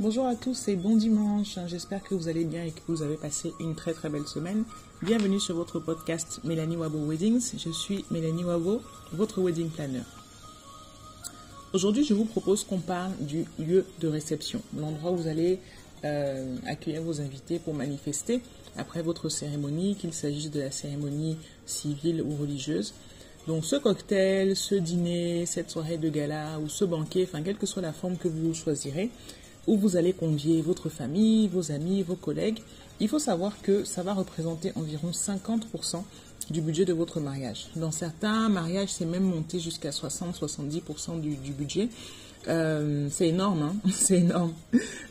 Bonjour à tous et bon dimanche. J'espère que vous allez bien et que vous avez passé une très très belle semaine. Bienvenue sur votre podcast Mélanie Wabo Weddings. Je suis Mélanie Wabo, votre wedding planner. Aujourd'hui, je vous propose qu'on parle du lieu de réception, l'endroit où vous allez euh, accueillir vos invités pour manifester après votre cérémonie, qu'il s'agisse de la cérémonie civile ou religieuse. Donc ce cocktail, ce dîner, cette soirée de gala ou ce banquet, enfin quelle que soit la forme que vous choisirez, où vous allez convier votre famille, vos amis, vos collègues, il faut savoir que ça va représenter environ 50% du budget de votre mariage. Dans certains mariages, c'est même monté jusqu'à 60-70% du, budget. Euh, c'est énorme, hein c'est énorme.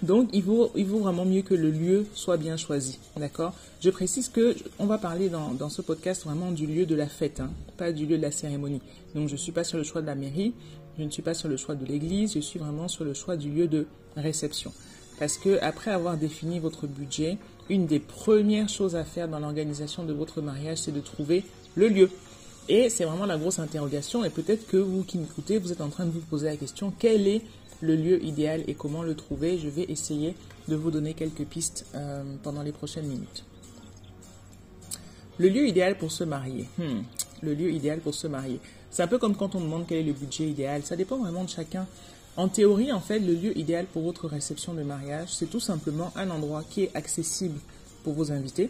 Donc, il vaut, vraiment mieux que le lieu soit bien choisi, d'accord? Je précise que on va parler dans, dans, ce podcast vraiment du lieu de la fête, hein, pas du lieu de la cérémonie. Donc, je ne suis pas sur le choix de la mairie, je ne suis pas sur le choix de l'église, je suis vraiment sur le choix du lieu de réception. Parce que après avoir défini votre budget, une des premières choses à faire dans l'organisation de votre mariage, c'est de trouver le lieu. Et c'est vraiment la grosse interrogation. Et peut-être que vous qui m'écoutez, vous êtes en train de vous poser la question quel est le lieu idéal et comment le trouver? Je vais essayer de vous donner quelques pistes euh, pendant les prochaines minutes. Le lieu idéal pour se marier. Hmm. Le lieu idéal pour se marier. C'est un peu comme quand on demande quel est le budget idéal. Ça dépend vraiment de chacun. En théorie, en fait, le lieu idéal pour votre réception de mariage, c'est tout simplement un endroit qui est accessible pour vos invités,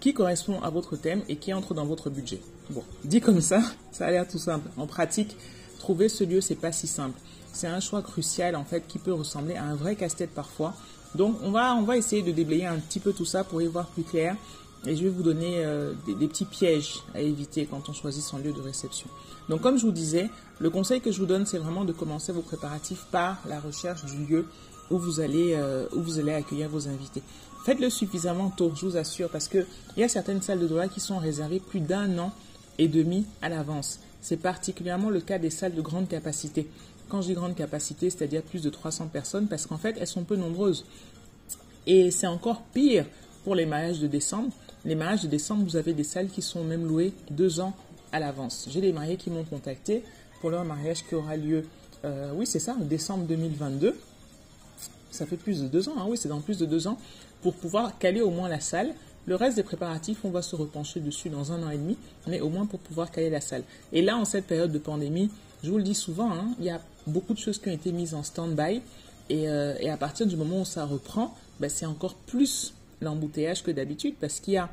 qui correspond à votre thème et qui entre dans votre budget. Bon, dit comme ça, ça a l'air tout simple. En pratique, trouver ce lieu, c'est pas si simple. C'est un choix crucial, en fait, qui peut ressembler à un vrai casse-tête parfois. Donc, on va, on va essayer de déblayer un petit peu tout ça pour y voir plus clair. Et je vais vous donner euh, des, petits pièges à éviter quand on choisit son lieu de réception. Donc comme je vous disais, le conseil que je vous donne, c'est vraiment de commencer vos préparatifs par la recherche du lieu où vous allez, euh, où vous allez accueillir vos invités. Faites-le suffisamment tôt, je vous assure, parce qu'il y a certaines salles de droit qui sont réservées plus d'un an et demi à l'avance. C'est particulièrement le cas des salles de grande capacité. Quand je dis grande capacité, c'est-à-dire plus de 300 personnes, parce qu'en fait, elles sont peu nombreuses. Et c'est encore pire pour les mariages de décembre. Les mariages de décembre, vous avez des salles qui sont même louées deux ans à l'avance. J'ai des mariés qui m'ont contacté pour leur mariage qui aura lieu, euh, oui c'est ça, en décembre 2022. Ça fait plus de deux ans, hein, oui c'est dans plus de deux ans, pour pouvoir caler au moins la salle. Le reste des préparatifs, on va se repencher dessus dans un an et demi, mais au moins pour pouvoir caler la salle. Et là, en cette période de pandémie, je vous le dis souvent, hein, il y a beaucoup de choses qui ont été mises en stand-by. Et, euh, à partir du moment où ça reprend, ben, c'est encore plus l'embouteillage que d'habitude parce qu'il y a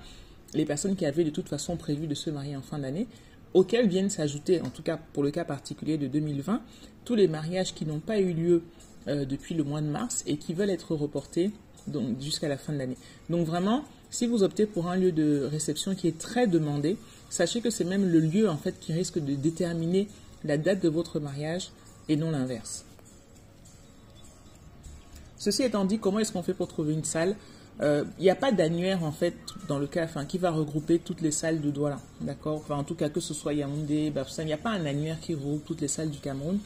les personnes qui avaient de toute façon prévu de se marier en fin d'année, auxquelles viennent s'ajouter, en tout cas pour le cas particulier de 2020, tous les mariages qui n'ont pas eu lieu euh, depuis le mois de mars et qui veulent être reportés jusqu'à la fin de l'année. Donc vraiment, si vous optez pour un lieu de réception qui est très demandé, sachez que c'est même le lieu en fait qui risque de déterminer la date de votre mariage et non l'inverse. Ceci étant dit, comment est-ce qu'on fait pour trouver une salle? Il euh, n'y a pas d'annuaire en fait dans le cas qui va regrouper toutes les salles de Douala, d'accord? En tout cas que ce soit Yaoundé, Bafoussam, il n'y a pas un annuaire qui regroupe toutes les salles du Cameroun.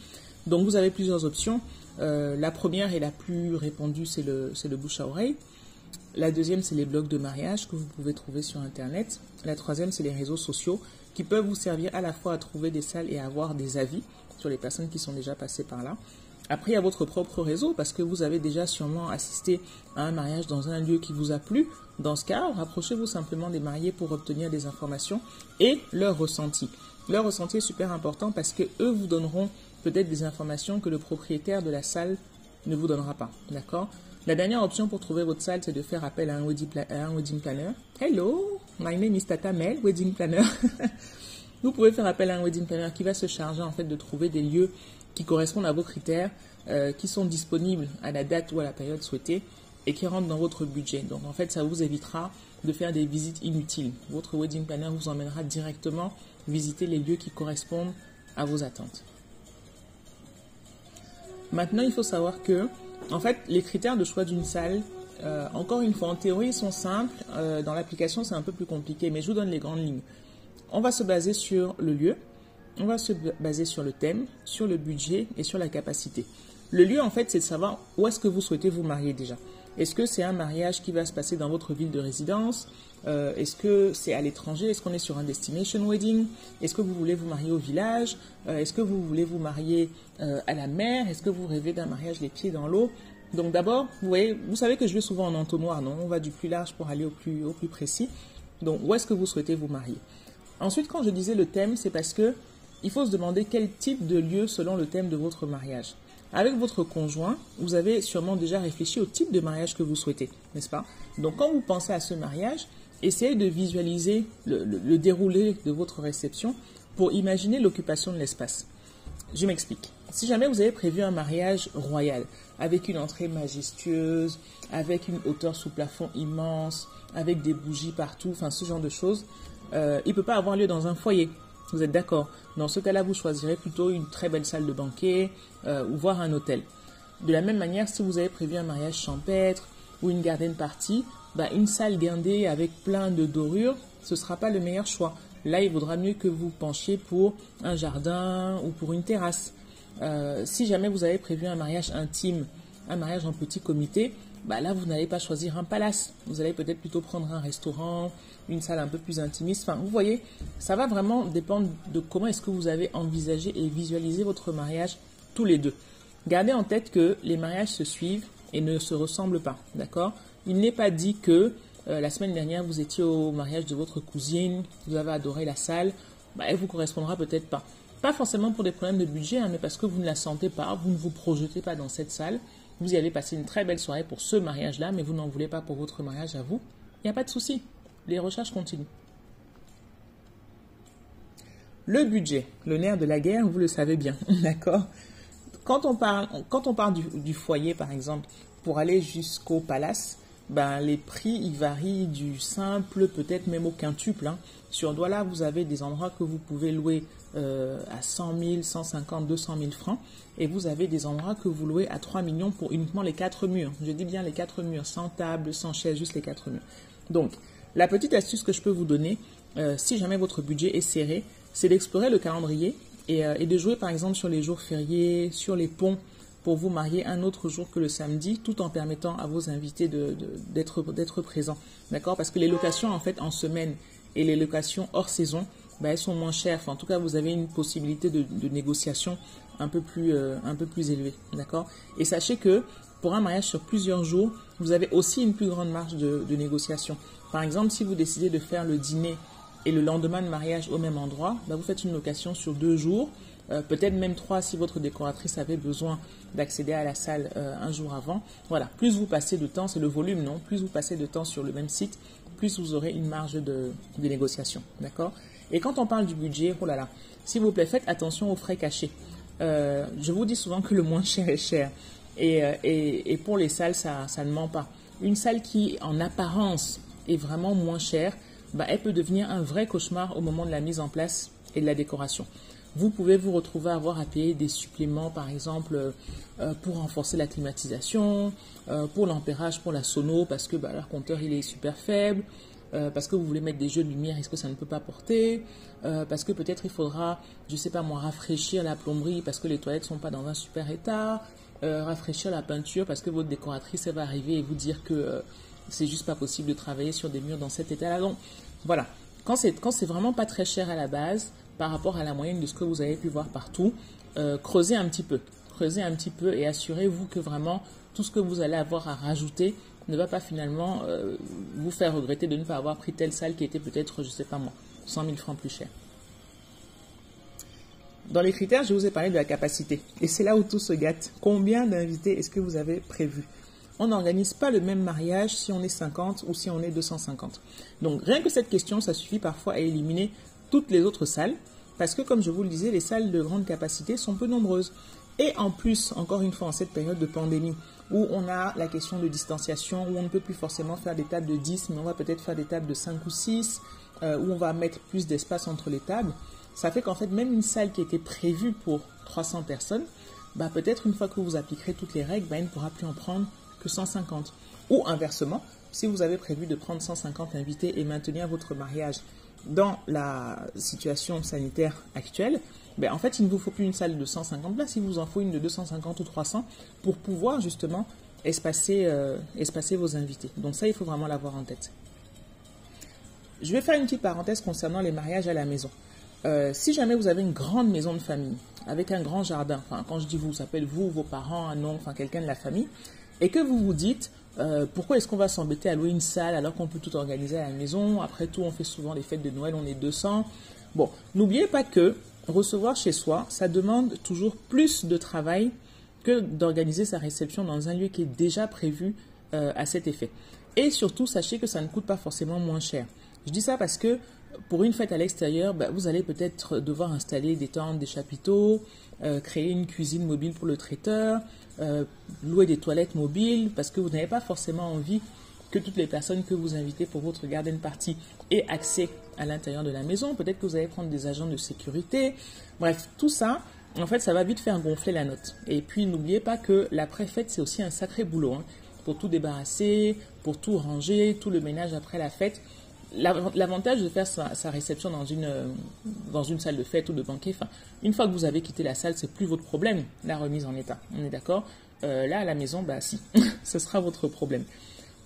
Donc vous avez plusieurs options. Euh, la première et la plus répandue c'est le, le bouche à oreille. La deuxième c'est les blogs de mariage que vous pouvez trouver sur internet. La troisième c'est les réseaux sociaux qui peuvent vous servir à la fois à trouver des salles et à avoir des avis sur les personnes qui sont déjà passées par là. Après, il y a votre propre réseau parce que vous avez déjà sûrement assisté à un mariage dans un lieu qui vous a plu. Dans ce cas, rapprochez-vous simplement des mariés pour obtenir des informations et leur ressenti. Leur ressenti est super important parce que eux vous donneront peut-être des informations que le propriétaire de la salle ne vous donnera pas. D'accord? La dernière option pour trouver votre salle, c'est de faire appel à un wedding, planner. Hello, my name is Tata Mel, wedding planner. vous pouvez faire appel à un wedding planner qui va se charger en fait de trouver des lieux qui correspondent à vos critères, euh, qui sont disponibles à la date ou à la période souhaitée et qui rentrent dans votre budget. Donc en fait, ça vous évitera de faire des visites inutiles. Votre wedding planner vous emmènera directement visiter les lieux qui correspondent à vos attentes. Maintenant, il faut savoir que, en fait, les critères de choix d'une salle, euh, encore une fois, en théorie, ils sont simples. Euh, dans l'application, c'est un peu plus compliqué, mais je vous donne les grandes lignes. On va se baser sur le lieu, on va se baser sur le thème, sur le budget et sur la capacité. Le lieu, en fait, c'est de savoir où est-ce que vous souhaitez vous marier déjà. Est-ce que c'est un mariage qui va se passer dans votre ville de résidence? Euh, Est-ce que c'est à l'étranger? Est-ce qu'on est sur un destination wedding? Est-ce que vous voulez vous marier au village? Euh, Est-ce que vous voulez vous marier euh, à la mer? Est-ce que vous rêvez d'un mariage les pieds dans l'eau? Donc d'abord, vous voyez, vous savez que je vais souvent en entonnoir, non? On va du plus large pour aller au plus, au plus précis. Donc où est-ce que vous souhaitez vous marier? Ensuite, quand je disais le thème, c'est parce que il faut se demander quel type de lieu selon le thème de votre mariage. Avec votre conjoint, vous avez sûrement déjà réfléchi au type de mariage que vous souhaitez, n'est-ce pas? Donc quand vous pensez à ce mariage, essayez de visualiser le déroulé de votre réception pour imaginer l'occupation de l'espace. Je m'explique. Si jamais vous avez prévu un mariage royal, avec une entrée majestueuse, avec une hauteur sous plafond immense, avec des bougies partout, enfin ce genre de choses, euh, il ne peut pas avoir lieu dans un foyer. Vous êtes d'accord Dans ce cas-là, vous choisirez plutôt une très belle salle de banquet euh, ou voir un hôtel. De la même manière, si vous avez prévu un mariage champêtre ou une garden party, bah, une salle guindée avec plein de dorures, ce ne sera pas le meilleur choix. Là, il vaudra mieux que vous penchiez pour un jardin ou pour une terrasse. Euh, si jamais vous avez prévu un mariage intime, un mariage en petit comité, bah là, vous n'allez pas choisir un palace. Vous allez peut-être plutôt prendre un restaurant, une salle un peu plus intimiste. Enfin, vous voyez, ça va vraiment dépendre de comment est-ce que vous avez envisagé et visualisé votre mariage tous les deux. Gardez en tête que les mariages se suivent et ne se ressemblent pas, d'accord? Il n'est pas dit que euh, la semaine dernière, vous étiez au mariage de votre cousine, vous avez adoré la salle, bah, elle vous correspondra peut-être pas. Pas forcément pour des problèmes de budget, hein, mais parce que vous ne la sentez pas, vous ne vous projetez pas dans cette salle. Vous y avez passé une très belle soirée pour ce mariage-là, mais vous n'en voulez pas pour votre mariage à vous. Il n'y a pas de souci. Les recherches continuent. Le budget, le nerf de la guerre, vous le savez bien, d'accord? Quand on parle, quand on parle du, foyer, par exemple, pour aller jusqu'au palace, ben, les prix ils varient du simple, peut-être même au quintuple. Hein. Sur Douala, vous avez des endroits que vous pouvez louer euh, à 100 000, 150, 200 000 francs. Et vous avez des endroits que vous louez à 3 millions pour uniquement les quatre murs. Je dis bien les quatre murs, sans table, sans chaise, juste les quatre murs. Donc, la petite astuce que je peux vous donner, euh, si jamais votre budget est serré, c'est d'explorer le calendrier euh, et, de jouer par exemple sur les jours fériés, sur les ponts, pour vous marier un autre jour que le samedi, tout en permettant à vos invités d'être de, présents. D'accord? Parce que les locations en fait en semaine et les locations hors saison, bah, elles sont moins chères. en tout cas, vous avez une possibilité de, négociation un peu plus, euh, un peu plus élevée. D'accord? Et sachez que pour un mariage sur plusieurs jours, vous avez aussi une plus grande marge de, négociation. Par exemple, si vous décidez de faire le dîner et le lendemain de mariage au même endroit, bah, vous faites une location sur deux jours, euh, peut-être même trois si votre décoratrice avait besoin d'accéder à la salle euh, un jour avant. Voilà, plus vous passez de temps, c'est le volume, non? Plus vous passez de temps sur le même site, plus vous aurez une marge de, négociation. D'accord? Et quand on parle du budget, oh là là, s'il vous plaît, faites attention aux frais cachés. Euh, je vous dis souvent que le moins cher est cher. Et, pour les salles, ça, ça, ne ment pas. Une salle qui, en apparence, est vraiment moins chère, bah, elle peut devenir un vrai cauchemar au moment de la mise en place et de la décoration. Vous pouvez vous retrouver à avoir à payer des suppléments, par exemple, euh, pour renforcer la climatisation, pour l'ampérage, pour la sono, parce que bah, leur compteur il est super faible, euh, parce que vous voulez mettre des jeux de lumière, est-ce que ça ne peut pas porter euh, Parce que peut-être il faudra, je ne sais pas moi, rafraîchir la plomberie parce que les toilettes ne sont pas dans un super état, euh, rafraîchir la peinture parce que votre décoratrice elle va arriver et vous dire que c'est juste pas possible de travailler sur des murs dans cet état-là. Donc voilà, quand quand c'est vraiment pas très cher à la base par rapport à la moyenne de ce que vous avez pu voir partout, creusez un petit peu, creusez un petit peu et assurez-vous que vraiment tout ce que vous allez avoir à rajouter ne va pas finalement euh, vous faire regretter de ne pas avoir pris telle salle qui était peut-être, je ne sais pas moi, 100 000 francs plus cher. Dans les critères, je vous ai parlé de la capacité. Et c'est là où tout se gâte. Combien d'invités est-ce que vous avez prévu? On n'organise pas le même mariage si on est 50 ou si on est 250. Donc rien que cette question, ça suffit parfois à éliminer toutes les autres salles. Parce que comme je vous le disais, les salles de grande capacité sont peu nombreuses. Et en plus, encore une fois, en cette période de pandémie, où on a la question de distanciation, où on ne peut plus forcément faire des tables de 10, mais on va peut-être faire des tables de 5 ou 6, euh, où on va mettre plus d'espace entre les tables, ça fait qu'en fait, même une salle qui était prévue pour 300 personnes, bah, peut-être une fois que vous appliquerez toutes les règles, bah, elle ne pourra plus en prendre que 150. Ou inversement, si vous avez prévu de prendre 150 invités et maintenir votre mariage dans la situation sanitaire actuelle, ben, en fait, il ne vous faut plus une salle de 150 places, il vous en faut une de 250 ou 300 pour pouvoir justement espacer, euh, espacer vos invités. Donc ça, il faut vraiment l'avoir en tête. Je vais faire une petite parenthèse concernant les mariages à la maison. Euh, si jamais vous avez une grande maison de famille avec un grand jardin, enfin quand je dis vous, ça peut être vous, vos parents, un oncle, enfin quelqu'un de la famille, et que vous vous dites, euh, pourquoi est-ce qu'on va s'embêter à louer une salle alors qu'on peut tout organiser à la maison Après tout, on fait souvent les fêtes de Noël, on est 200. Bon, n'oubliez pas que recevoir chez soi, ça demande toujours plus de travail que d'organiser sa réception dans un lieu qui est déjà prévu euh, à cet effet. Et surtout, sachez que ça ne coûte pas forcément moins cher. Je dis ça parce que pour une fête à l'extérieur, bah, vous allez peut-être devoir installer des tentes, des chapiteaux, euh, créer une cuisine mobile pour le traiteur, euh, louer des toilettes mobiles, parce que vous n'avez pas forcément envie que toutes les personnes que vous invitez pour votre garden party aient accès à l'intérieur de la maison. Peut-être que vous allez prendre des agents de sécurité. Bref, tout ça, en fait, ça va vite faire gonfler la note. Et puis, n'oubliez pas que la fête c'est aussi un sacré boulot. Hein, pour tout débarrasser, pour tout ranger, tout le ménage après la fête. L'avantage de faire sa, réception dans une, euh, dans une salle de fête ou de banquet, une fois que vous avez quitté la salle, c'est plus votre problème, la remise en état. On est d'accord euh, Là, à la maison, bah si, ce sera votre problème.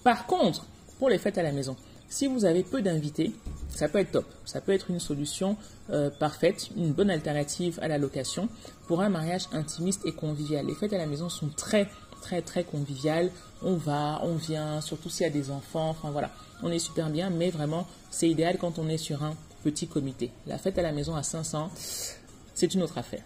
Par contre, pour les fêtes à la maison, si vous avez peu d'invités, ça peut être top. Ça peut être une solution euh, parfaite, une bonne alternative à la location pour un mariage intimiste et convivial. Les fêtes à la maison sont très, très, très conviviales. On va, on vient, surtout s'il y a des enfants. Enfin voilà, on est super bien, mais vraiment, c'est idéal quand on est sur un petit comité. La fête à la maison à 500, c'est une autre affaire.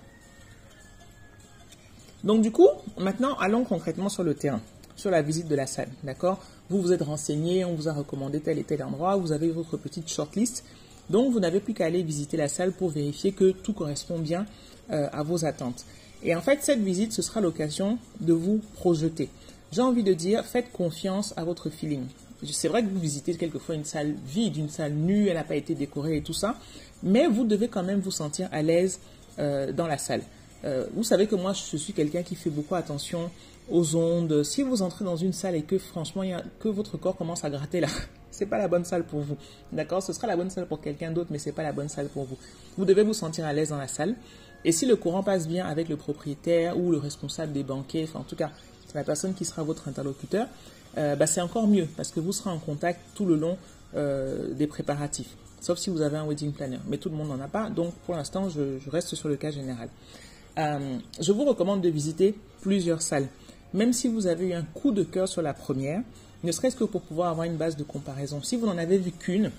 Donc du coup, maintenant, allons concrètement sur le terrain, sur la visite de la salle, d'accord? Vous vous êtes renseigné, on vous a recommandé tel et tel endroit, vous avez votre petite shortlist, donc vous n'avez plus qu'à aller visiter la salle pour vérifier que tout correspond bien euh, à vos attentes. Et en fait, cette visite, ce sera l'occasion de vous projeter. J'ai envie de dire, faites confiance à votre feeling. C'est vrai que vous visitez quelquefois une salle vide, une salle nue, elle n'a pas été décorée et tout ça, mais vous devez quand même vous sentir à l'aise euh, dans la salle. Euh, vous savez que moi, je suis quelqu'un qui fait beaucoup attention aux ondes. Si vous entrez dans une salle et que franchement, que votre corps commence à gratter là, c'est pas la bonne salle pour vous. D'accord? Ce sera la bonne salle pour quelqu'un d'autre, mais c'est pas la bonne salle pour vous. Vous devez vous sentir à l'aise dans la salle. Et si le courant passe bien avec le propriétaire ou le responsable des banquets, enfin en tout cas, c'est la personne qui sera votre interlocuteur, euh, bah, c'est encore mieux parce que vous serez en contact tout le long euh, des préparatifs. Sauf si vous avez un wedding planner. Mais tout le monde n'en a pas. Donc pour l'instant, je, reste sur le cas général. Euh, je vous recommande de visiter plusieurs salles. Même si vous avez eu un coup de cœur sur la première, ne serait-ce que pour pouvoir avoir une base de comparaison. Si vous n'en avez vu qu'une,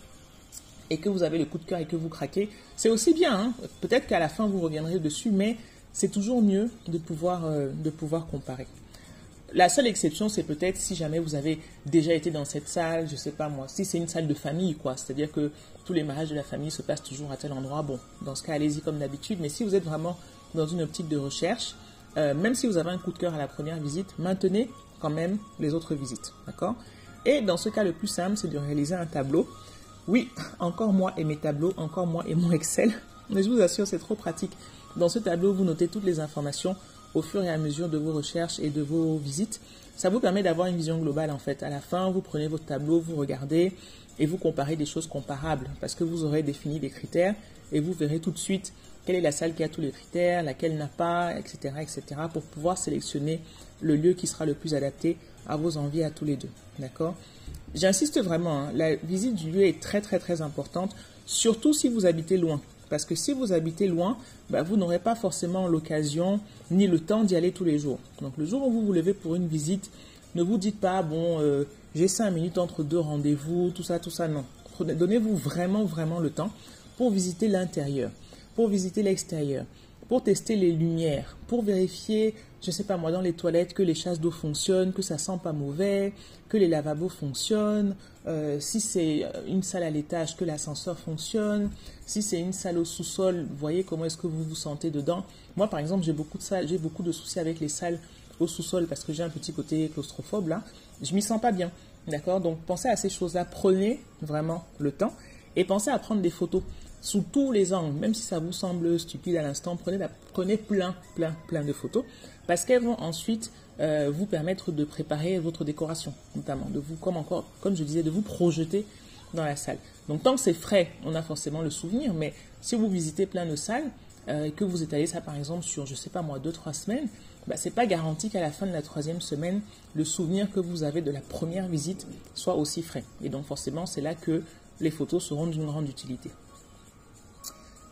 et que vous avez le coup de cœur et que vous craquez, c'est aussi bien. Hein. Peut-être qu'à la fin vous reviendrez dessus, mais c'est toujours mieux de pouvoir, de pouvoir comparer. La seule exception, c'est peut-être si jamais vous avez déjà été dans cette salle, je sais pas moi, si c'est une salle de famille, quoi. C'est-à-dire que tous les mariages de la famille se passent toujours à tel endroit. Bon, dans ce cas, allez-y comme d'habitude. Mais si vous êtes vraiment dans une optique de recherche, euh, même si vous avez un coup de cœur à la première visite, maintenez quand même les autres visites. D'accord? Et dans ce cas, le plus simple, c'est de réaliser un tableau. Oui, encore moi et mes tableaux, encore moi et mon Excel. Mais je vous assure, c'est trop pratique. Dans ce tableau, vous notez toutes les informations au fur et à mesure de vos recherches et de vos visites. Ça vous permet d'avoir une vision globale en fait. À la fin, vous prenez votre tableau, vous regardez et vous comparez des choses comparables parce que vous aurez défini des critères et vous verrez tout de suite quelle est la salle qui a tous les critères, laquelle n'a pas, etc., etc., pour pouvoir sélectionner le lieu qui sera le plus adapté à vos envies à tous les deux. D'accord? J'insiste vraiment, hein, la visite du lieu est très très très importante, surtout si vous habitez loin. Parce que si vous habitez loin, bah, vous n'aurez pas forcément l'occasion ni le temps d'y aller tous les jours. Donc le jour où vous vous levez pour une visite, ne vous dites pas, bon, euh, j'ai cinq minutes entre deux rendez-vous, tout ça, tout ça. Non. Donnez-vous vraiment, vraiment le temps pour visiter l'intérieur, pour visiter l'extérieur, pour tester les lumières, pour vérifier, je ne sais pas moi, dans les toilettes, que les chasses d'eau fonctionnent, que ça sent pas mauvais, que les lavabos fonctionnent, euh, si c'est euh, une salle à l'étage, que l'ascenseur fonctionne, si c'est une salle au sous-sol, voyez comment est-ce que vous vous sentez dedans. Moi, par exemple, j'ai beaucoup de j'ai beaucoup de soucis avec les salles au sous-sol parce que j'ai un petit côté claustrophobe là. Je m'y sens pas bien, d'accord? Donc pensez à ces choses-là, prenez vraiment le temps et pensez à prendre des photos sous tous les angles, même si ça vous semble stupide à l'instant, prenez, prenez plein, plein, plein de photos, parce qu'elles vont ensuite euh, vous permettre de préparer votre décoration, notamment, de vous, comme encore, comme je disais, de vous projeter dans la salle. Donc tant que c'est frais, on a forcément le souvenir, mais si vous visitez plein de salles, euh, que vous étalez ça par exemple sur, je sais pas moi, deux, trois semaines, bah, c'est pas garanti qu'à la fin de la troisième semaine, le souvenir que vous avez de la première visite soit aussi frais. Et donc forcément, c'est là que les photos seront d'une grande utilité.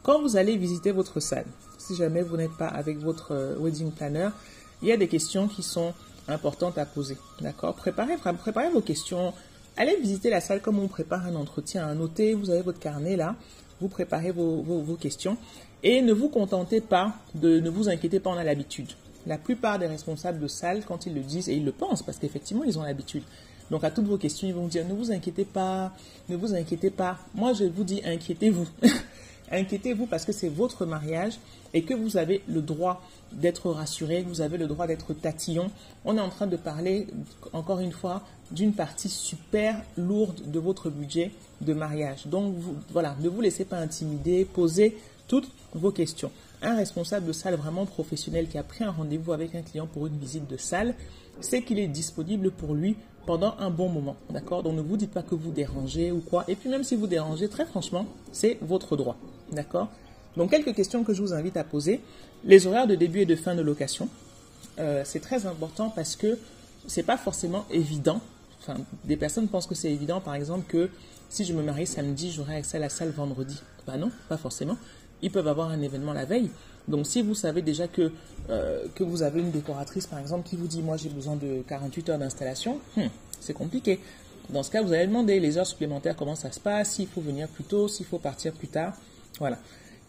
Quand vous allez visiter votre salle, si jamais vous n'êtes pas avec votre euh, wedding planner, il y a des questions qui sont importantes à poser. D'accord? Préparez, vos questions. Allez visiter la salle comme on prépare un entretien. Notez, vous avez votre carnet là, vous préparez vos, vos questions. Et ne vous contentez pas de, ne vous inquiétez pas, on a l'habitude. La plupart des responsables de salle, quand ils le disent, et ils le pensent, parce qu'effectivement, ils ont l'habitude. Donc, à toutes vos questions, ils vont dire, ne vous inquiétez pas, ne vous inquiétez pas. Moi, je vous dis, inquiétez-vous. inquiétez-vous parce que c'est votre mariage et que vous avez le droit d'être rassuré, vous avez le droit d'être tatillon. On est en train de parler, encore une fois, d'une partie super lourde de votre budget de mariage. Donc, voilà, ne vous laissez pas intimider, posez toutes vos questions. Un responsable de salle vraiment professionnel qui a pris un rendez-vous avec un client pour une visite de salle, c'est qu'il est disponible pour lui pendant un bon moment. D'accord? Donc ne vous dites pas que vous dérangez ou quoi. Et puis même si vous dérangez, très franchement, c'est votre droit. D'accord Donc quelques questions que je vous invite à poser. Les horaires de début et de fin de location. Euh, c'est très important parce que c'est pas forcément évident. Enfin, des personnes pensent que c'est évident, par exemple, que si je me marie samedi, j'aurai accès à la salle vendredi. Bah non, pas forcément ils peuvent avoir un événement la veille. Donc si vous savez déjà que, euh, que vous avez une décoratrice, par exemple, qui vous dit, moi j'ai besoin de 48 heures d'installation, hmm, c'est compliqué. Dans ce cas, vous allez demander les heures supplémentaires, comment ça se passe, s'il faut venir plus tôt, s'il faut partir plus tard. Voilà.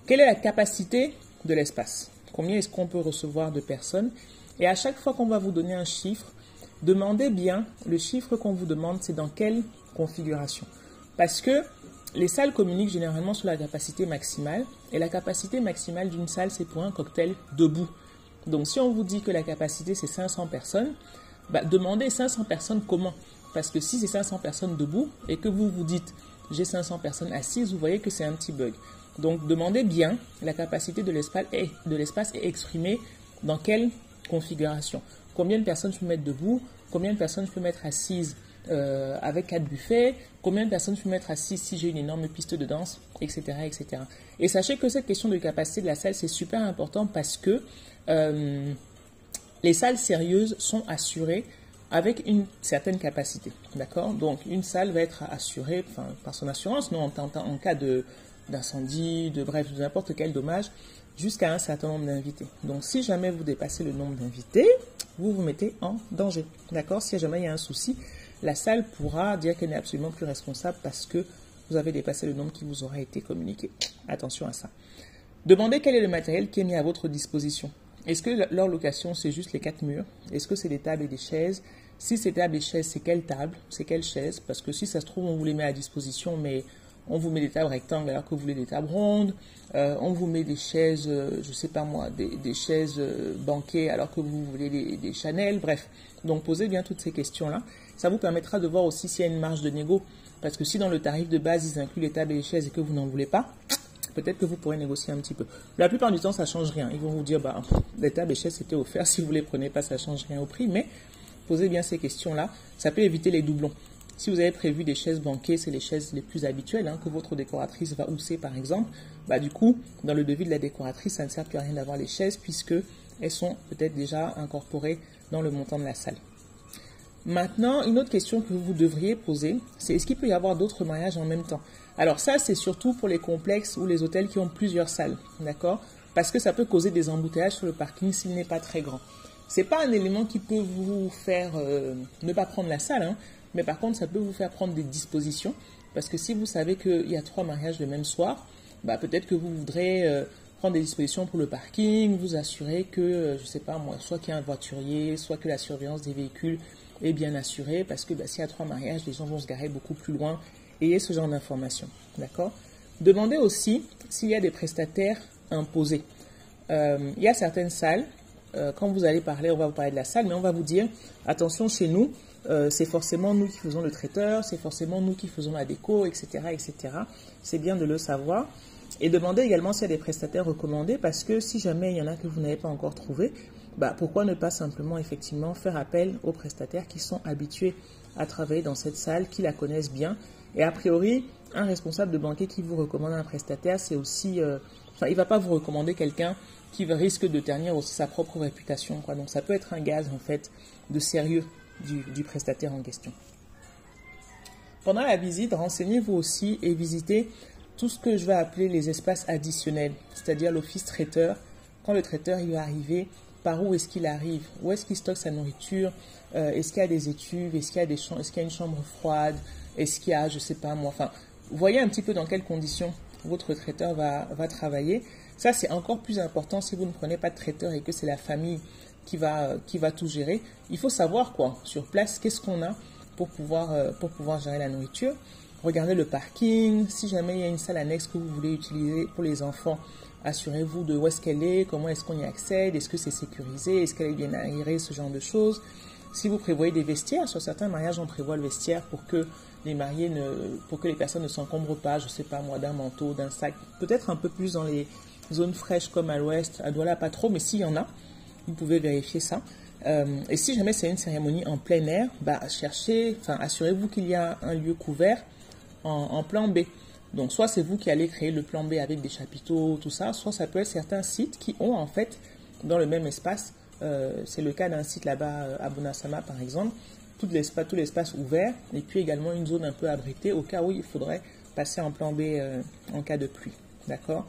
Quelle est la capacité de l'espace? Combien est-ce qu'on peut recevoir de personnes? Et à chaque fois qu'on va vous donner un chiffre, demandez bien le chiffre qu'on vous demande, c'est dans quelle configuration? Parce que les salles communiquent généralement sur la capacité maximale. Et la capacité maximale d'une salle, c'est pour un cocktail debout. Donc si on vous dit que la capacité, c'est 500 personnes, bah, demandez 500 personnes comment? Parce que si c'est 500 personnes debout et que vous vous dites j'ai 500 personnes assises, vous voyez que c'est un petit bug. Donc demandez bien la capacité de l'espace est, de l'espace est exprimée dans quelle configuration. Combien de personnes je peux mettre debout? Combien de personnes je peux mettre assises euh, avec quatre buffets, combien de personnes je peux mettre assis si j'ai une énorme piste de danse, etc., etc. Et sachez que cette question de capacité de la salle, c'est super important parce que euh, les salles sérieuses sont assurées avec une certaine capacité. D'accord? Donc, une salle va être assurée par son assurance, non, en, cas d'incendie, de bref, de n'importe quel dommage, jusqu'à un certain nombre d'invités. Donc, si jamais vous dépassez le nombre d'invités, vous vous mettez en danger. D'accord? Si jamais il y a un souci, la salle pourra dire qu'elle n'est absolument plus responsable parce que vous avez dépassé le nombre qui vous aura été communiqué. Attention à ça. Demandez quel est le matériel qui est mis à votre disposition. Est-ce que leur location, c'est juste les quatre murs? Est-ce que c'est des tables et des chaises? Si c'est tables et chaises, c'est quelle table? C'est quelle chaise? Parce que si ça se trouve, on vous les met à disposition, mais on vous met des tables rectangles alors que vous voulez des tables rondes, euh, on vous met des chaises, euh, je sais pas moi, des, chaises euh, banquées alors que vous voulez des, des Chanel, bref. Donc posez bien toutes ces questions-là. Ça vous permettra de voir aussi s'il y a une marge de négo. Parce que si dans le tarif de base, ils incluent les tables et les chaises et que vous n'en voulez pas, peut-être que vous pourrez négocier un petit peu. La plupart du temps, ça change rien. Ils vont vous dire, bah, les tables et chaises c'était offert. Si vous les prenez pas, ça change rien au prix. Mais posez bien ces questions-là. Ça peut éviter les doublons. Si vous avez prévu des chaises banquées, c'est les chaises les plus habituelles hein, que votre décoratrice va housser par exemple. Bah du coup, dans le devis de la décoratrice, ça ne sert plus à rien d'avoir les chaises puisque elles sont peut-être déjà incorporées dans le montant de la salle. Maintenant, une autre question que vous devriez poser, c'est est-ce qu'il peut y avoir d'autres mariages en même temps? Alors ça, c'est surtout pour les complexes ou les hôtels qui ont plusieurs salles, d'accord? Parce que ça peut causer des embouteillages sur le parking s'il n'est pas très grand. C'est pas un élément qui peut vous faire euh, ne pas prendre la salle, hein, mais par contre, ça peut vous faire prendre des dispositions. Parce que si vous savez qu'il y a trois mariages le même soir, bah, peut-être que vous voudrez euh, prendre des dispositions pour le parking, vous assurer que, euh, je sais pas moi, soit qu'il y a un voiturier, soit que la surveillance des véhicules est bien assuré parce que bah, s'il y a trois mariages, les gens vont se garer beaucoup plus loin. Ayez ce genre d'informations. D'accord? Demandez aussi s'il y a des prestataires imposés. Euh, il y a certaines salles, euh, quand vous allez parler, on va vous parler de la salle, mais on va vous dire attention, chez nous, euh, c'est forcément nous qui faisons le traiteur, c'est forcément nous qui faisons la déco, etc. etc. C'est bien de le savoir. Et demandez également s'il y a des prestataires recommandés parce que si jamais il y en a que vous n'avez pas encore trouvé, bah, pourquoi ne pas simplement effectivement faire appel aux prestataires qui sont habitués à travailler dans cette salle, qui la connaissent bien. Et a priori, un responsable de banquier qui vous recommande un prestataire, c'est aussi, euh, enfin, il va pas vous recommander quelqu'un qui risque de ternir aussi sa propre réputation. Donc ça peut être un gaz en fait de sérieux du, prestataire en question. Pendant la visite, renseignez-vous aussi et visitez tout ce que je vais appeler les espaces additionnels, c'est-à-dire l'office traiteur. Quand le traiteur il va arriver, par où est-ce qu'il arrive, où est-ce qu'il stocke sa nourriture, euh, est-ce qu'il y a des étuves, est-ce qu'il y a est-ce y a une chambre froide, est-ce qu'il y a, je sais pas moi, enfin, voyez un petit peu dans quelles conditions votre traiteur va travailler. Ça, c'est encore plus important si vous ne prenez pas de traiteur et que c'est la famille qui va, qui va tout gérer. Il faut savoir quoi, sur place, qu'est-ce qu'on a pour pouvoir, euh, pour pouvoir gérer la nourriture. Regardez le parking. Si jamais il y a une salle annexe que vous voulez utiliser pour les enfants, assurez-vous de où est-ce qu'elle est, comment est-ce qu'on y accède, est-ce que c'est sécurisé, est-ce qu'elle est bien aérée, ce genre de choses. Si vous prévoyez des vestiaires, sur certains mariages, on prévoit le vestiaire pour que les mariés ne, pour que les personnes ne s'encombrent pas, je sais pas moi, d'un manteau, d'un sac. Peut-être un peu plus dans les zones fraîches comme à l'ouest, à Douala pas trop, mais s'il y en a, vous pouvez vérifier ça. Euh, et si jamais c'est une cérémonie en plein air, bah, cherchez, enfin, assurez-vous qu'il y a un lieu couvert en, plan B. Donc, soit c'est vous qui allez créer le plan B avec des chapiteaux, tout ça, soit ça peut être certains sites qui ont en fait dans le même espace. Euh, c'est le cas d'un site là-bas euh, à Bonasama par exemple, tout l'espace, tout l'espace ouvert et puis également une zone un peu abritée au cas où il faudrait passer en plan B en cas de pluie. D'accord?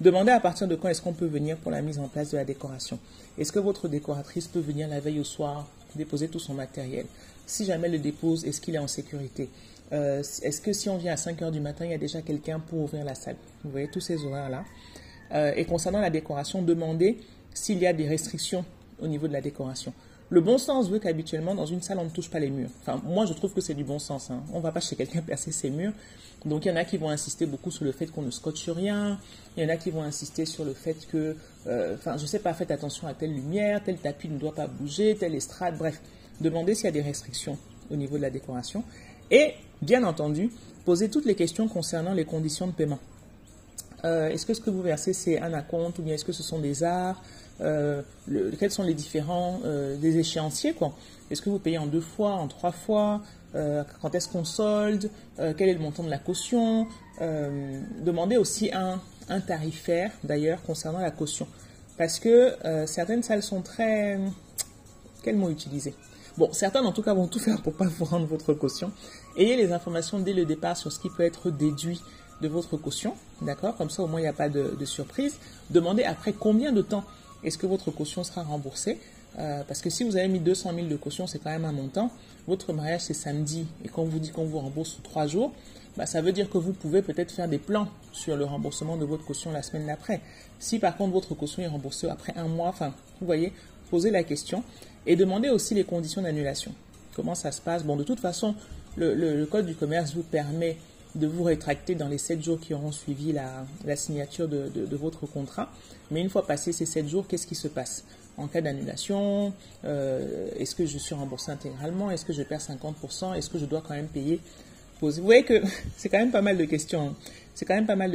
Demandez à partir de quand est-ce qu'on peut venir pour la mise en place de la décoration. Est-ce que votre décoratrice peut venir la veille au soir déposer tout son matériel? Si jamais elle le dépose, est-ce qu'il est en sécurité? Euh, Est-ce que si on vient à 5 heures du matin, il y a déjà quelqu'un pour ouvrir la salle? Vous voyez tous ces horaires-là. Euh, et concernant la décoration, demandez s'il y a des restrictions au niveau de la décoration. Le bon sens veut qu'habituellement, dans une salle, on ne touche pas les murs. Enfin, moi, je trouve que c'est du bon sens. Hein. On ne va pas chez quelqu'un percer ses murs. Donc, il y en a qui vont insister beaucoup sur le fait qu'on ne scotche rien. Il y en a qui vont insister sur le fait que, euh, enfin, je sais pas, faites attention à telle lumière, tel tapis ne doit pas bouger, telle estrade, bref. Demandez s'il y a des restrictions au niveau de la décoration. Et, bien entendu, posez toutes les questions concernant les conditions de paiement. Euh, est-ce que ce que vous versez, c'est un acompte ou bien est-ce que ce sont des arts? Euh, quels sont les différents euh, des échéanciers quoi? Est-ce que vous payez en deux fois, en trois fois? Euh, Quand est-ce qu'on solde? Quel est le montant de la caution? Demandez aussi un, un tarifaire d'ailleurs concernant la caution, parce que certaines salles sont très quel mot utiliser? Bon, certains en tout cas vont tout faire pour pas vous rendre votre caution. Ayez les informations dès le départ sur ce qui peut être déduit de votre caution, d'accord? Comme ça, au moins, il n'y a pas de, surprise. Demandez après combien de temps est-ce que votre caution sera remboursée euh, Parce que si vous avez mis 200 000 de caution, c'est quand même un montant. Votre mariage, c'est samedi, et quand on vous dit qu'on vous rembourse 3 jours, bah, ça veut dire que vous pouvez peut-être faire des plans sur le remboursement de votre caution la semaine d'après. Si par contre votre caution est remboursée après un mois, enfin, vous voyez, posez la question et demandez aussi les conditions d'annulation. Comment ça se passe? Bon, de toute façon, le Code du commerce vous permet de vous rétracter dans les 7 jours qui auront suivi la, signature de, votre contrat. Mais une fois passé ces 7 jours, qu'est-ce qui se passe? En cas d'annulation, euh, est-ce que je suis remboursé intégralement? Est-ce que je perds 50% Est-ce que je dois quand même payer? Vous voyez que c'est quand même pas mal de questions.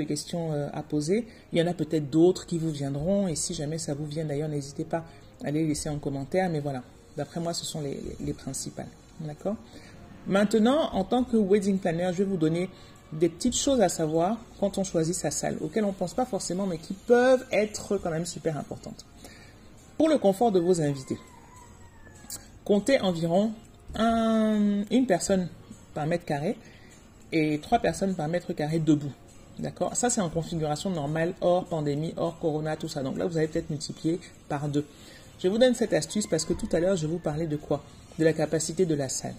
Questions euh, à poser. Il y en a peut-être d'autres qui vous viendront. Et si jamais ça vous vient d'ailleurs, n'hésitez pas à les laisser en commentaire. Mais voilà, d'après moi, ce sont les, les principales. D'accord? Maintenant, en tant que wedding planner, je vais vous donner des petites choses à savoir quand on choisit sa salle, auxquelles on ne pense pas forcément, mais qui peuvent être quand même super importantes. Pour le confort de vos invités, comptez environ une personne par mètre carré et trois personnes par mètre carré debout. D'accord? Ça, c'est en configuration normale, hors pandémie, hors corona, tout ça. Donc là, vous allez peut-être multiplier par deux. Je vous donne cette astuce parce que tout à l'heure, je vous parlais de quoi? De la capacité de la salle.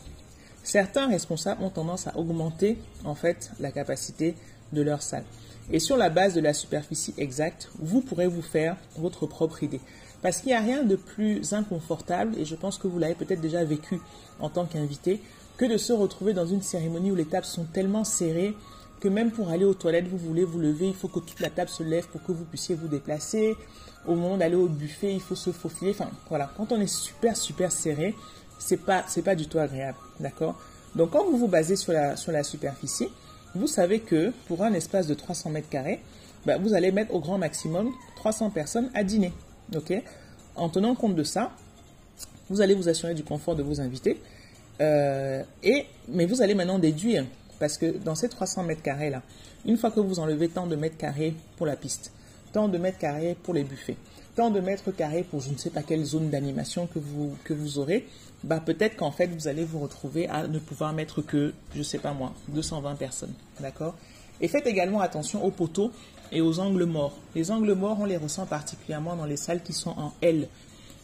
Certains responsables ont tendance à augmenter en fait la capacité de leur salle. Et sur la base de la superficie exacte, vous pourrez vous faire votre propre idée. Parce qu'il n'y a rien de plus inconfortable, et je pense que vous l'avez peut-être déjà vécu en tant qu'invité, que de se retrouver dans une cérémonie où les tables sont tellement serrées que même pour aller aux toilettes, vous voulez vous lever, il faut que toute la table se lève pour que vous puissiez vous déplacer. Au moment d'aller au buffet, il faut se faufiler. Enfin, voilà, quand on est super, super serré, c'est pas, c'est pas du tout agréable. D'accord? Donc, quand vous vous basez sur la, sur la superficie, vous savez que pour un espace de 300 mètres carrés, bah, vous allez mettre au grand maximum 300 personnes à dîner. Ok? En tenant compte de ça, vous allez vous assurer du confort de vos invités. Euh, et, mais vous allez maintenant déduire, parce que dans ces 300 mètres carrés là, une fois que vous enlevez tant de mètres carrés pour la piste, tant de mètres carrés pour les buffets, tant de mètres carrés pour je ne sais pas quelle zone d'animation que vous, que vous aurez, bah peut-être qu'en fait vous allez vous retrouver à ne pouvoir mettre que, je ne sais pas moi, 220 personnes. D'accord? Et faites également attention aux poteaux et aux angles morts. Les angles morts, on les ressent particulièrement dans les salles qui sont en L.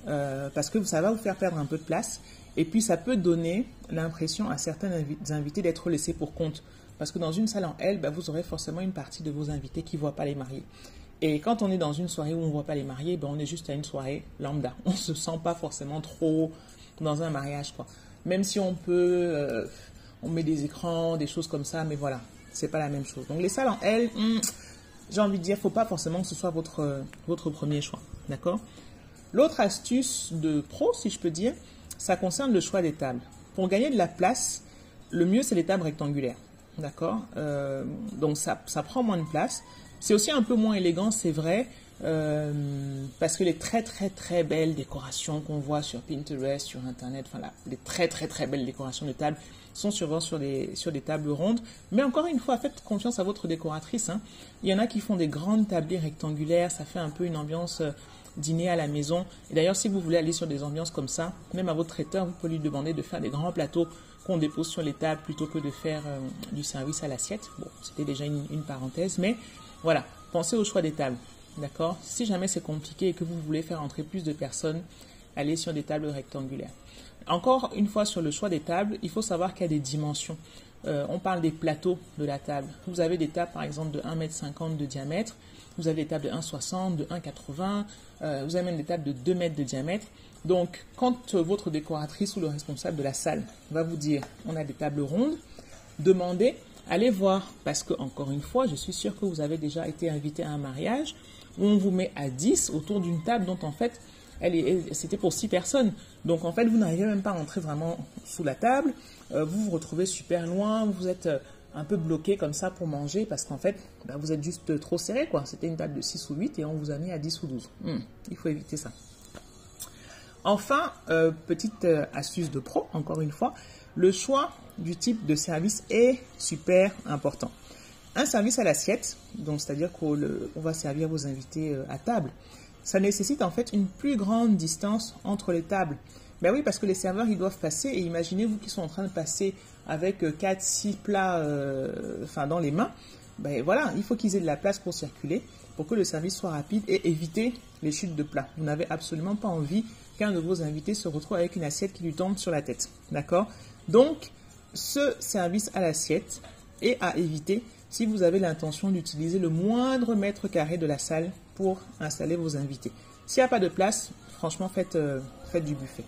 euh, parce que ça va vous faire perdre un peu de place. Et puis, ça peut donner l'impression à certains invités d'être laissés pour compte. Parce que dans une salle en L, bah, vous aurez forcément une partie de vos invités qui ne voient pas les mariés. Et quand on est dans une soirée où on ne voit pas les mariés, ben on est juste à une soirée lambda. On ne se sent pas forcément trop dans un mariage. Quoi. Même si on peut, euh, on met des écrans, des choses comme ça, mais voilà, c'est pas la même chose. Donc les salles en L, hmm, j'ai envie de dire, faut pas forcément que ce soit votre, votre premier choix. D'accord? L'autre astuce de pro, si je peux dire, ça concerne le choix des tables. Pour gagner de la place, le mieux, c'est les tables rectangulaires. D'accord? Euh, Donc ça, ça prend moins de place. C'est aussi un peu moins élégant, c'est vrai, euh, parce que les très très très belles décorations qu'on voit sur Pinterest, sur Internet, enfin les très très très belles décorations de tables sont souvent sur des, sur des tables rondes. Mais encore une fois, faites confiance à votre décoratrice. Hein. Il y en a qui font des grandes tablées rectangulaires, ça fait un peu une ambiance euh, dîner à la maison. Et d'ailleurs, si vous voulez aller sur des ambiances comme ça, même à votre traiteur, vous pouvez lui demander de faire des grands plateaux qu'on dépose sur les tables plutôt que de faire euh, du service à l'assiette. Bon, c'était déjà une parenthèse, mais voilà, pensez au choix des tables. D'accord? Si jamais c'est compliqué et que vous voulez faire entrer plus de personnes, allez sur des tables rectangulaires. Encore une fois, sur le choix des tables, il faut savoir qu'il y a des dimensions. Euh, on parle des plateaux de la table. Vous avez des tables, par exemple, de 1,50 m de diamètre. Vous avez des tables de 1,60, de 1,80. Euh, vous avez même des tables de 2 mètres de diamètre. Donc, quand votre décoratrice ou le responsable de la salle va vous dire on a des tables rondes, demandez allez voir, parce que encore une fois, je suis sûre que vous avez déjà été invité à un mariage on vous met à 10 autour d'une table dont en fait, c'était pour 6 personnes. Donc en fait, vous n'arrivez même pas à entrer vraiment sous la table. Euh, vous vous retrouvez super loin, vous êtes euh, un peu bloqué comme ça pour manger parce qu'en fait, bah, vous êtes juste trop serré. quoi. C'était une table de 6 ou 8 et on vous a mis à 10 ou 12. Hmm, il faut éviter ça. Enfin, euh, petite astuce de pro, encore une fois, le choix du type de service est super important. Un service à l'assiette, donc c'est-à-dire qu'on va servir vos invités euh, à table, ça nécessite en fait une plus grande distance entre les tables. Ben oui, parce que les serveurs, ils doivent passer, et imaginez-vous qu'ils sont en train de passer avec 4, euh, 6 plats euh, enfin, dans les mains. Ben voilà, il faut qu'ils aient de la place pour circuler, pour que le service soit rapide et éviter les chutes de plats. Vous n'avez absolument pas envie qu'un de vos invités se retrouve avec une assiette qui lui tombe sur la tête. D'accord? Donc, ce service à l'assiette est à éviter si vous avez l'intention d'utiliser le moindre mètre carré de la salle pour installer vos invités. S'il n'y a pas de place, franchement, faites, euh, du buffet.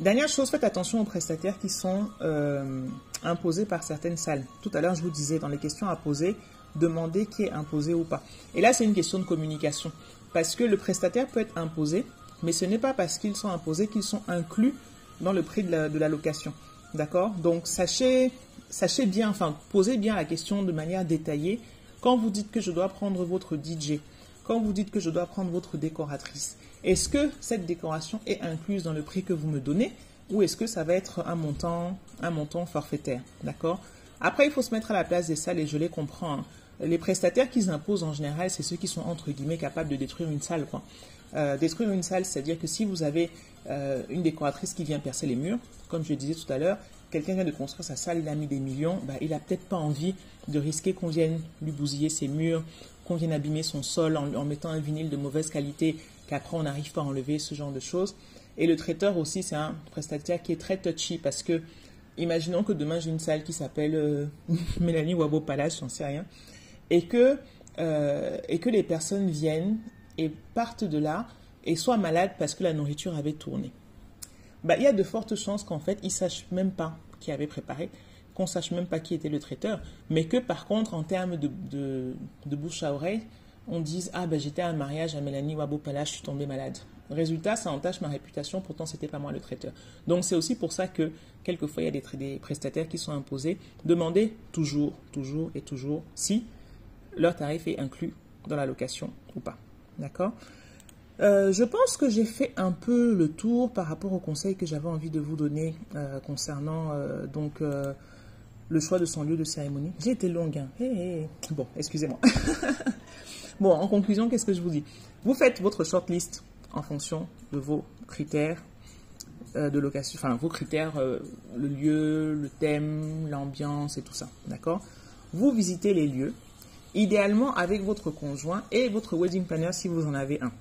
Dernière chose, faites attention aux prestataires qui sont euh, imposés par certaines salles. Tout à l'heure, je vous disais, dans les questions à poser, demandez qui est imposé ou pas. Et là, c'est une question de communication. Parce que le prestataire peut être imposé, mais ce n'est pas parce qu'ils sont imposés qu'ils sont inclus dans le prix de la, location. D'accord Donc, sachez, sachez bien, enfin, posez bien la question de manière détaillée. Quand vous dites que je dois prendre votre DJ, quand vous dites que je dois prendre votre décoratrice, est-ce que cette décoration est incluse dans le prix que vous me donnez ou est-ce que ça va être un montant, un montant forfaitaire? D'accord Après, il faut se mettre à la place des salles et je les comprends. Hein. Les prestataires qu'ils imposent en général, c'est ceux qui sont entre guillemets capables de détruire une salle. Euh, détruire une salle, c'est-à-dire que si vous avez euh, une décoratrice qui vient percer les murs, comme je le disais tout à l'heure, quelqu'un vient de construire sa salle, il a mis des millions, bah, il n'a peut-être pas envie de risquer qu'on vienne lui bousiller ses murs, qu'on vienne abîmer son sol en, mettant un vinyle de mauvaise qualité, qu'après on n'arrive pas à enlever, ce genre de choses. Et le traiteur aussi, c'est un prestataire qui est très touchy parce que, imaginons que demain j'ai une salle qui s'appelle euh, Mélanie Wabo Palace, j'en sais rien, et que, euh, et que les personnes viennent et partent de là et soient malades parce que la nourriture avait tourné. Bah, il y a de fortes chances qu'en fait, ils ne sachent même pas qui avait préparé, qu'on sache même pas qui était le traiteur, mais que par contre, en termes de, bouche à oreille, on dise Ah, ben j'étais à un mariage à Mélanie Wabopala, je suis tombée malade. Résultat, ça entache ma réputation, pourtant c'était pas moi le traiteur. Donc c'est aussi pour ça que quelquefois il y a des, prestataires qui sont imposés. Demandez toujours, toujours et toujours si leur tarif est inclus dans la location ou pas. D'accord? Euh, je pense que j'ai fait un peu le tour par rapport aux conseils que j'avais envie de vous donner euh, concernant euh, donc le choix de son lieu de cérémonie. J'ai été longue. Hein. Bon, excusez-moi. bon, en conclusion, qu'est-ce que je vous dis? Vous faites votre shortlist en fonction de vos critères de location, enfin vos critères, le lieu, le thème, l'ambiance et tout ça. D'accord? Vous visitez les lieux, idéalement avec votre conjoint et votre wedding planner si vous en avez un.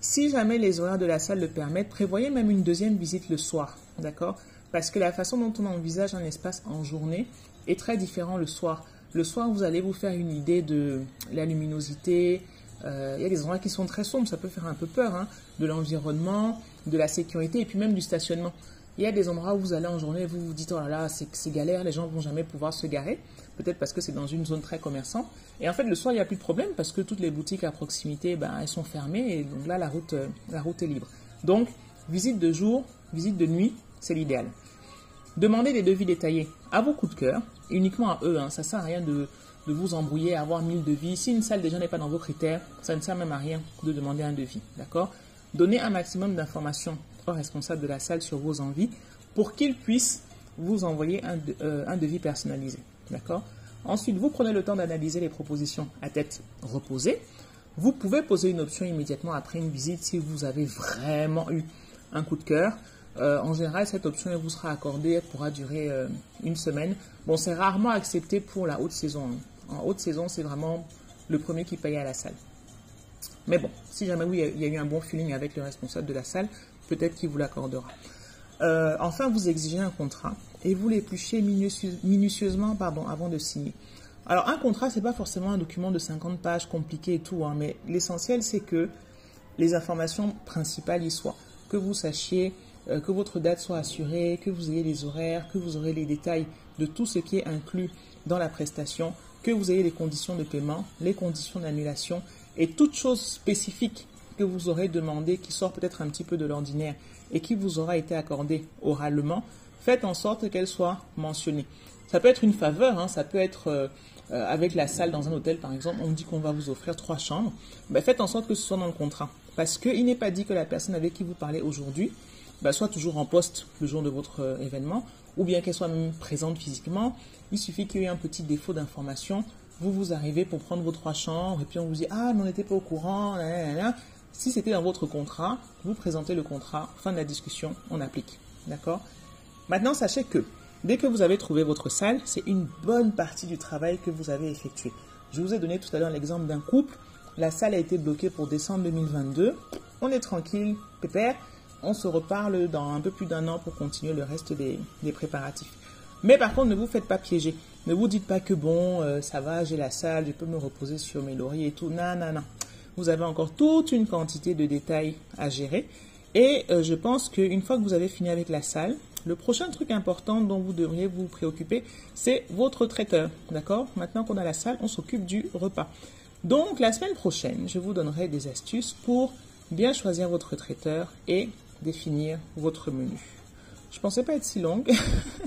Si jamais les horaires de la salle le permettent, prévoyez même une deuxième visite le soir, d'accord? Parce que la façon dont on envisage un espace en journée est très différent le soir. Le soir, vous allez vous faire une idée de la luminosité. Euh, il y a des endroits qui sont très sombres, ça peut faire un peu peur, hein, de l'environnement, de la sécurité et puis même du stationnement. Il y a des endroits où vous allez en journée et vous vous dites, oh là là, c'est galère, les gens vont jamais pouvoir se garer. Peut-être parce que c'est dans une zone très commerçante. Et en fait, le soir, il n'y a plus de problème parce que toutes les boutiques à proximité, ben, elles sont fermées et donc là, la route, euh, la route est libre. Donc, visite de jour, visite de nuit, c'est l'idéal. Demandez des devis détaillés à vos coups de cœur, uniquement à eux. Hein. Ça sert à rien de, de vous embrouiller, à avoir mille devis. Si une salle déjà n'est pas dans vos critères, ça ne sert même à rien de demander un devis. D'accord? Donnez un maximum d'informations au responsable de la salle sur vos envies pour qu'il puisse vous envoyer un, euh, devis personnalisé. D'accord? Ensuite, vous prenez le temps d'analyser les propositions à tête reposée. Vous pouvez poser une option immédiatement après une visite si vous avez vraiment eu un coup de cœur. Euh, en général, cette option vous sera accordée, elle pourra durer euh, une semaine. Bon, c'est rarement accepté pour la haute saison. Hein. En haute saison, c'est vraiment le premier qui paye à la salle. Mais bon, si jamais il y a eu un bon feeling avec le responsable de la salle, peut-être qu'il vous l'accordera. Euh, enfin, vous exigez un contrat et vous l'épluchez minutieusement pardon, avant de signer. Alors, un contrat, ce n'est pas forcément un document de 50 pages compliqué et tout, hein, mais l'essentiel, c'est que les informations principales y soient. Que vous sachiez euh, que votre date soit assurée, que vous ayez les horaires, que vous aurez les détails de tout ce qui est inclus dans la prestation, que vous ayez les conditions de paiement, les conditions d'annulation et toute chose spécifique que vous aurez demandé qui sort peut-être un petit peu de l'ordinaire et qui vous aura été accordée oralement, faites en sorte qu'elle soit mentionnée. Ça peut être une faveur, hein, ça peut être euh, euh, avec la salle dans un hôtel par exemple, on dit qu'on va vous offrir trois chambres, ben, faites en sorte que ce soit dans le contrat. Parce qu'il n'est pas dit que la personne avec qui vous parlez aujourd'hui ben, soit toujours en poste le jour de votre euh, événement, ou bien qu'elle soit même présente physiquement. Il suffit qu'il y ait un petit défaut d'information. Vous vous arrivez pour prendre vos trois chambres et puis on vous dit ah mais on n'était pas au courant. Si c'était dans votre contrat, vous présentez le contrat, fin de la discussion, on applique. D'accord? Maintenant, sachez que dès que vous avez trouvé votre salle, c'est une bonne partie du travail que vous avez effectué. Je vous ai donné tout à l'heure l'exemple d'un couple. La salle a été bloquée pour décembre 2022. On est tranquille, pépère. On se reparle dans un peu plus d'un an pour continuer le reste des, préparatifs. Mais par contre, ne vous faites pas piéger. Ne vous dites pas que bon, euh, ça va, j'ai la salle, je peux me reposer sur mes lauriers et tout. Non, non, non vous avez encore toute une quantité de détails à gérer. Et euh, je pense qu'une fois que vous avez fini avec la salle, le prochain truc important dont vous devriez vous préoccuper, c'est votre traiteur. D'accord? Maintenant qu'on a la salle, on s'occupe du repas. Donc la semaine prochaine, je vous donnerai des astuces pour bien choisir votre traiteur et définir votre menu. Je pensais pas être si longue.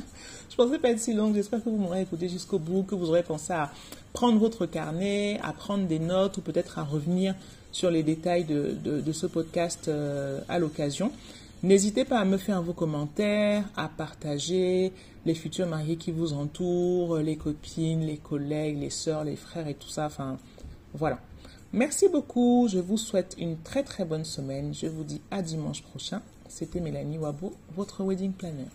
je pensais pas être si longue. J'espère que vous m'aurez écouté jusqu'au bout, que vous aurez pensé à prendre votre carnet, à prendre des notes ou peut-être à revenir sur les détails de, ce podcast euh, à l'occasion. N'hésitez pas à me faire vos commentaires, à partager les futurs mariés qui vous entourent, les copines, les collègues, les sœurs, les frères et tout ça. Enfin, voilà. Merci beaucoup. Je vous souhaite une très très bonne semaine. Je vous dis à dimanche prochain. C'était Mélanie Wabo, votre wedding planner.